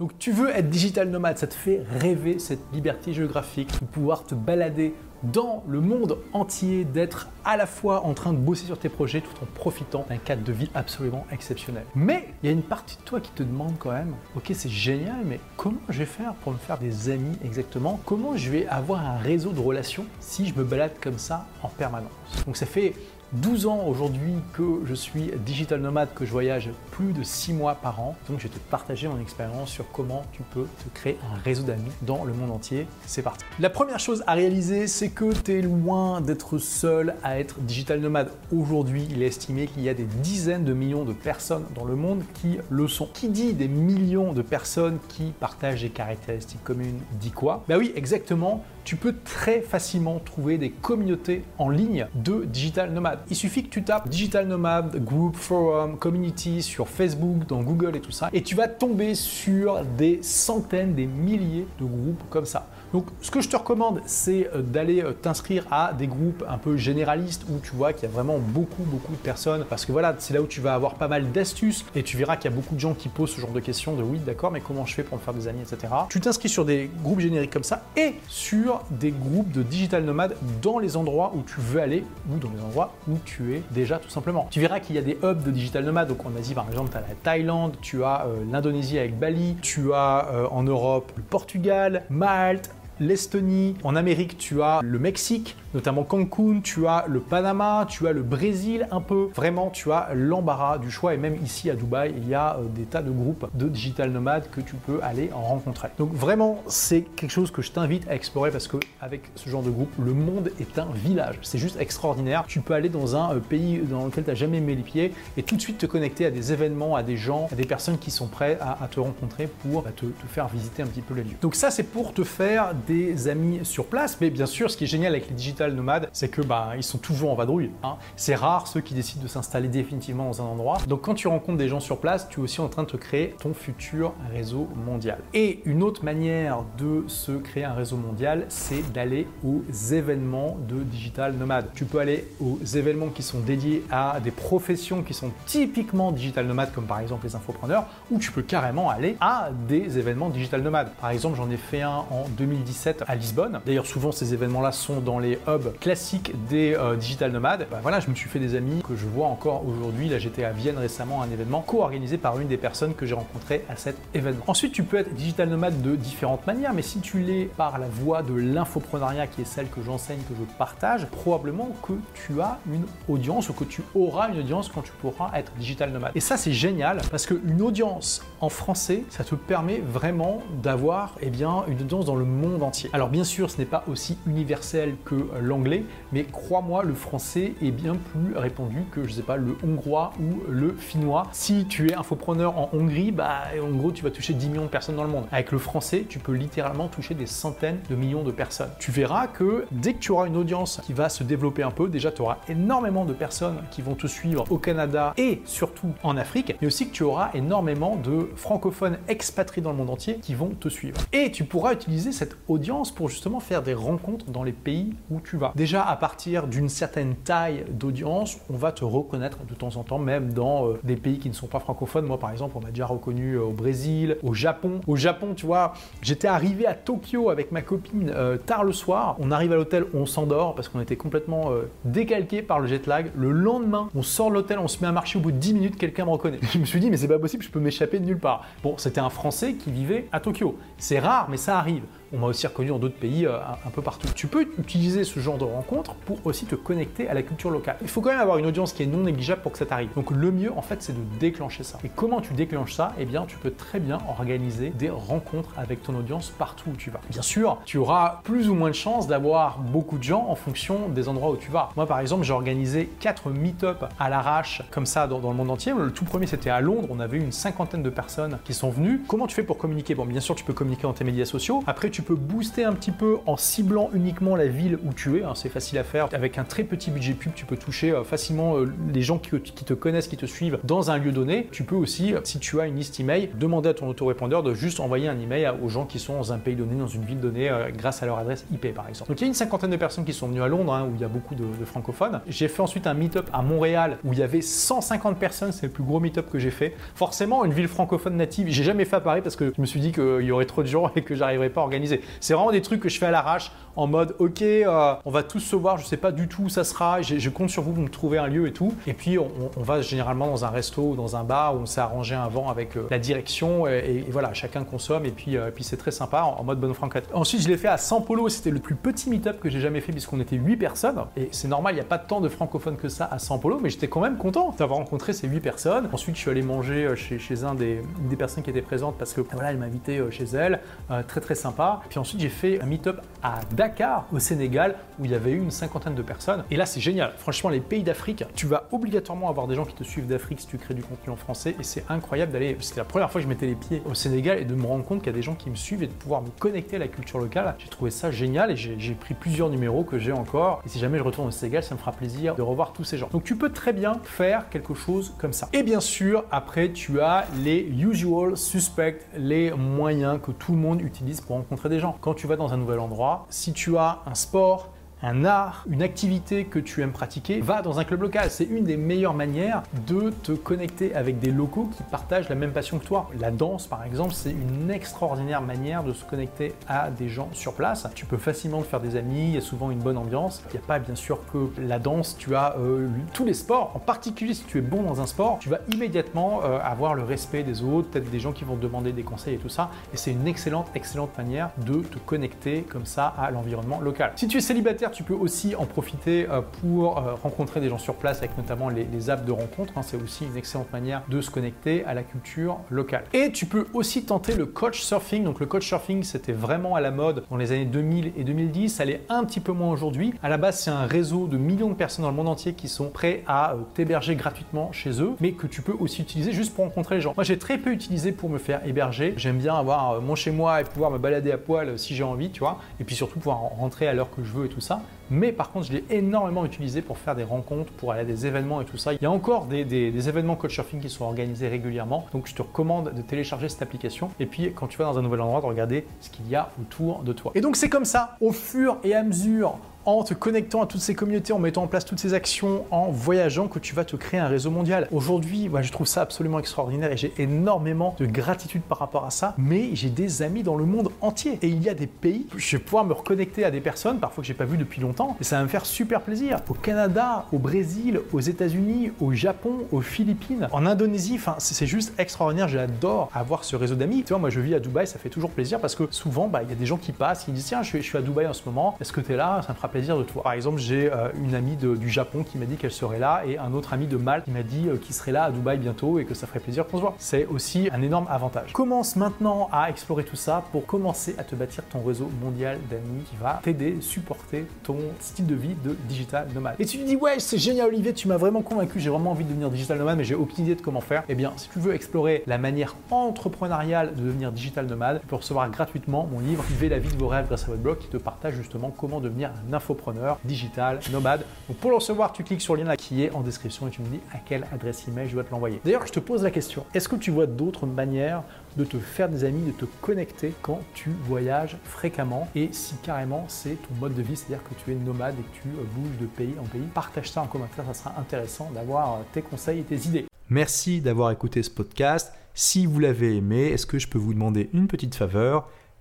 Donc tu veux être digital nomade, ça te fait rêver cette liberté géographique, de pouvoir te balader dans le monde entier, d'être à la fois en train de bosser sur tes projets tout en profitant d'un cadre de vie absolument exceptionnel. Mais il y a une partie de toi qui te demande quand même, ok c'est génial, mais comment je vais faire pour me faire des amis exactement? Comment je vais avoir un réseau de relations si je me balade comme ça en permanence? Donc ça fait 12 ans aujourd'hui que je suis digital nomade, que je voyage plus de 6 mois par an. Donc je vais te partager mon expérience sur comment tu peux te créer un réseau d'amis dans le monde entier. C'est parti. La première chose à réaliser, c'est que tu es loin d'être seul à être digital nomade. Aujourd'hui, il est estimé qu'il y a des dizaines de millions de personnes dans le monde qui le sont. Qui dit des millions de personnes qui partagent des caractéristiques communes dit quoi? Bah oui, exactement tu peux très facilement trouver des communautés en ligne de digital nomades. Il suffit que tu tapes digital nomade, group, forum, community sur Facebook, dans Google et tout ça, et tu vas tomber sur des centaines, des milliers de groupes comme ça. Donc ce que je te recommande, c'est euh, d'aller euh, t'inscrire à des groupes un peu généralistes où tu vois qu'il y a vraiment beaucoup, beaucoup de personnes, parce que voilà, c'est là où tu vas avoir pas mal d'astuces, et tu verras qu'il y a beaucoup de gens qui posent ce genre de questions de oui, d'accord, mais comment je fais pour me faire des amis, etc. Tu t'inscris sur des groupes génériques comme ça, et sur des groupes de digital nomades dans les endroits où tu veux aller, ou dans les endroits où tu es déjà tout simplement. Tu verras qu'il y a des hubs de digital nomades, donc en Asie par exemple, tu as la Thaïlande, tu as euh, l'Indonésie avec Bali, tu as en Europe le Portugal, Malte, l'Estonie. En Amérique, tu as le Mexique, notamment Cancun, tu as le Panama, tu as le Brésil un peu. Vraiment, tu as l'embarras du choix. Et même ici à Dubaï, il y a euh, des tas de groupes de digital nomades que tu peux aller en rencontrer. Donc vraiment, c'est quelque chose que je t'invite à explorer parce que avec ce genre de groupe, le monde est un village. C'est juste extraordinaire. Tu peux aller dans un euh, pays dans lequel tu n'as jamais mis les pieds et tout de suite te connecter à des événements, à des gens, à des personnes qui sont prêts à, te rencontrer pour bah, te, te faire visiter un petit peu les lieux. Donc ça, c'est pour te faire des amis sur place. Mais bien sûr, ce qui est génial avec les digital nomades, c'est que bah, ils sont toujours en vadrouille. Hein. C'est rare ceux qui décident de s'installer définitivement dans un endroit. Donc quand tu rencontres des gens sur place, tu es aussi en train de te créer ton futur réseau mondial. Et une autre manière de se créer un réseau mondial, c'est d'aller aux événements de digital nomade. Tu peux aller aux événements qui sont dédiés à des professions qui sont typiquement digital nomades, comme par exemple les infopreneurs, ou tu peux carrément aller à des événements digital nomades. Par exemple, j'en ai fait un en 2017 à Lisbonne. D'ailleurs, souvent ces événements-là sont dans les classique des euh, digital nomades, bah voilà, je me suis fait des amis que je vois encore aujourd'hui. Là, j'étais à Vienne récemment, un événement co-organisé par une des personnes que j'ai rencontrées à cet événement. Ensuite, tu peux être digital nomade de différentes manières, mais si tu l'es par la voie de l'infoprenariat, qui est celle que j'enseigne, que je partage, probablement que tu as une audience ou que tu auras une audience quand tu pourras être digital nomade. Et ça, c'est génial parce qu'une audience en français, ça te permet vraiment d'avoir eh bien, une audience dans le monde Alors, bien sûr, ce n'est pas aussi universel que l'anglais, mais crois-moi, le français est bien plus répandu que, je sais pas, le hongrois ou le finnois. Si tu es infopreneur en Hongrie, bah, en gros, tu vas toucher 10 millions de personnes dans le monde. Avec le français, tu peux littéralement toucher des centaines de millions de personnes. Tu verras que dès que tu auras une audience qui va se développer un peu, déjà, tu auras énormément de personnes qui vont te suivre au Canada et surtout en Afrique, mais aussi que tu auras énormément de francophones expatriés dans le monde entier qui vont te suivre. Et tu pourras utiliser cette audience pour justement faire des rencontres dans les pays où tu vas. Déjà, à partir d'une certaine taille d'audience, on va te reconnaître de temps en temps, même dans euh, des pays qui ne sont pas francophones. Moi, par exemple, on m'a déjà reconnu euh, au Brésil, au Japon. Au Japon, tu vois, j'étais arrivé à Tokyo avec ma copine euh, tard le soir. On arrive à l'hôtel, on s'endort parce qu'on était complètement décalqué par le jet lag. Le lendemain, on sort de l'hôtel, on se met à marcher. Au bout de 10 minutes, quelqu'un me reconnaît. Je me suis dit, mais c'est pas possible, je peux m'échapper de nulle part. Bon, c'était un Français qui vivait à Tokyo. C'est rare, mais ça arrive. On m'a aussi reconnu dans d'autres pays euh, un, peu partout. Tu peux utiliser ce genre de rencontre pour aussi te connecter à la culture locale. Il faut quand même avoir une audience qui est non négligeable pour que ça t'arrive. Donc le mieux en fait c'est de déclencher ça. Et comment tu déclenches ça? Eh bien tu peux très bien organiser des rencontres avec ton audience partout où tu vas. Bien sûr, tu auras plus ou moins de chances d'avoir beaucoup de gens en fonction des endroits où tu vas. Moi par exemple j'ai organisé 4 meet-up à l'arrache comme ça dans, dans, le monde entier. Le tout premier c'était à Londres, on avait une cinquantaine de personnes qui sont venues. Comment tu fais pour communiquer? Bon bien sûr tu peux communiquer dans tes médias sociaux. Après tu tu peux booster un petit peu en ciblant uniquement la ville où tu es. Hein, c'est facile à faire. Avec un très petit budget pub, tu peux toucher euh, facilement euh, les gens qui, te connaissent, qui te suivent dans un lieu donné. Tu peux aussi, si tu as une liste email, demander à ton autorépondeur de juste envoyer un email aux gens qui sont dans un pays donné, dans une ville donnée, grâce à leur adresse IP par exemple. Donc il y a une cinquantaine de personnes qui sont venues à Londres, hein, où il y a beaucoup de, francophones. J'ai fait ensuite un meet-up à Montréal, où il y avait 150 personnes. C'est le plus gros meet-up que j'ai fait. Forcément, une ville francophone native. J'ai jamais fait à Paris parce que je me suis dit qu'il y aurait trop de gens et que j'arriverais pas à organiser. C'est vraiment des trucs que je fais à l'arrache en mode ok, euh, on va tous se voir, je sais pas du tout où ça sera, je, compte sur vous pour me trouver un lieu et tout. Et puis on, va généralement dans un resto ou dans un bar où on s'est arrangé un vent avec euh, la direction et, voilà, chacun consomme et puis, euh, c'est très sympa en, mode bonne franquette. Ensuite, je l'ai fait à San Polo, c'était le plus petit meet-up que j'ai jamais fait puisqu'on était 8 personnes et c'est normal, il n'y a pas tant de francophones que ça à San Polo, mais j'étais quand même content d'avoir rencontré ces 8 personnes. Ensuite, je suis allé manger chez, chez un des, personnes qui étaient présentes parce que voilà, elle m'a chez elle, très très sympa. Puis ensuite, j'ai fait un meet-up à Dakar au Sénégal où il y avait eu une cinquantaine de personnes. Et là, c'est génial. Franchement, les pays d'Afrique, tu vas obligatoirement avoir des gens qui te suivent d'Afrique si tu crées du contenu en français. Et c'est incroyable d'aller. C'était la première fois que je mettais les pieds au Sénégal et de me rendre compte qu'il y a des gens qui me suivent et de pouvoir me connecter à la culture locale. J'ai trouvé ça génial et j'ai pris plusieurs numéros que j'ai encore. Et si jamais je retourne au Sénégal, ça me fera plaisir de revoir tous ces gens. Donc tu peux très bien faire quelque chose comme ça. Et bien sûr, après, tu as les usual suspects, les moyens que tout le monde utilise pour rencontrer gens. Quand tu vas dans un nouvel endroit, si tu as un sport, un art, une activité que tu aimes pratiquer, va dans un club local. C'est une des meilleures manières de te connecter avec des locaux qui partagent la même passion que toi. La danse, par exemple, c'est une extraordinaire manière de se connecter à des gens sur place. Tu peux facilement te faire des amis, il y a souvent une bonne ambiance. Il n'y a pas bien sûr que la danse, tu as euh, tous les sports, en particulier si tu es bon dans un sport, tu vas immédiatement euh, avoir le respect des autres, peut-être des gens qui vont te demander des conseils et tout ça. Et c'est une excellente, excellente manière de te connecter comme ça à l'environnement local. Si tu es célibataire, tu peux aussi en profiter euh, pour euh, rencontrer des gens sur place avec notamment les, apps de rencontre. Hein. C'est aussi une excellente manière de se connecter à la culture locale. Et tu peux aussi tenter le coach surfing. Donc le coach surfing, c'était vraiment à la mode dans les années 2000 et 2010. Ça l'est un petit peu moins aujourd'hui. À la base, c'est un réseau de millions de personnes dans le monde entier qui sont prêts à euh, t'héberger gratuitement chez eux, mais que tu peux aussi utiliser juste pour rencontrer les gens. Moi, j'ai très peu utilisé pour me faire héberger. J'aime bien avoir mon chez moi et pouvoir me balader à poil si j'ai envie, tu vois, et puis surtout pouvoir rentrer à l'heure que je veux et tout ça. Mais par contre, je l'ai énormément utilisé pour faire des rencontres, pour aller à des événements et tout ça. Il y a encore des, événements Couchsurfing qui sont organisés régulièrement. Donc, je te recommande de télécharger cette application. Et puis, quand tu vas dans un nouvel endroit, de regarder ce qu'il y a autour de toi. Et donc, c'est comme ça, au fur et à mesure en te connectant à toutes ces communautés, en mettant en place toutes ces actions, en voyageant, que tu vas te créer un réseau mondial. Aujourd'hui, moi, je trouve ça absolument extraordinaire et j'ai énormément de gratitude par rapport à ça. Mais j'ai des amis dans le monde entier et il y a des pays, je vais pouvoir me reconnecter à des personnes parfois que j'ai pas vu depuis longtemps et ça va me faire super plaisir. Au Canada, au Brésil, aux États-Unis, au Japon, aux Philippines, en Indonésie, enfin, c'est juste extraordinaire. J'adore avoir ce réseau d'amis. Tu vois, moi, je vis à Dubaï, ça fait toujours plaisir parce que souvent, bah, il y a des gens qui passent, qui disent tiens, je suis, à Dubaï en ce moment. Est-ce que tu es là? Ça me fera plaisir de toi. Par exemple, j'ai euh, une amie du Japon qui m'a dit qu'elle serait là et un autre ami de Malte qui m'a dit euh, qu'il serait là à Dubaï bientôt et que ça ferait plaisir qu'on se voit. C'est aussi un énorme avantage. Commence maintenant à explorer tout ça pour commencer à te bâtir ton réseau mondial d'amis qui va t'aider, supporter ton style de vie de digital nomade. Et tu te dis ouais, c'est génial Olivier, tu m'as vraiment convaincu, j'ai vraiment envie de devenir digital nomade mais j'ai aucune idée de comment faire. Eh bien, si tu veux explorer la manière entrepreneuriale de devenir digital nomade, tu peux recevoir gratuitement mon livre Vivez la vie de vos rêves grâce à votre blog qui te partage justement comment devenir un infopreneur digital, nomade. Donc pour le recevoir, tu cliques sur le lien qui est en description et tu me dis à quelle adresse email je dois te l'envoyer. D'ailleurs, je te pose la question, est-ce que tu vois d'autres manières de te faire des amis, de te connecter quand tu voyages fréquemment? Et si carrément c'est ton mode de vie, c'est-à-dire que tu es nomade et que tu euh, bouges de pays en pays. Partage ça en commentaire, ça sera intéressant d'avoir euh, tes conseils et tes idées. Merci d'avoir écouté ce podcast. Si vous l'avez aimé, est-ce que je peux vous demander une petite faveur?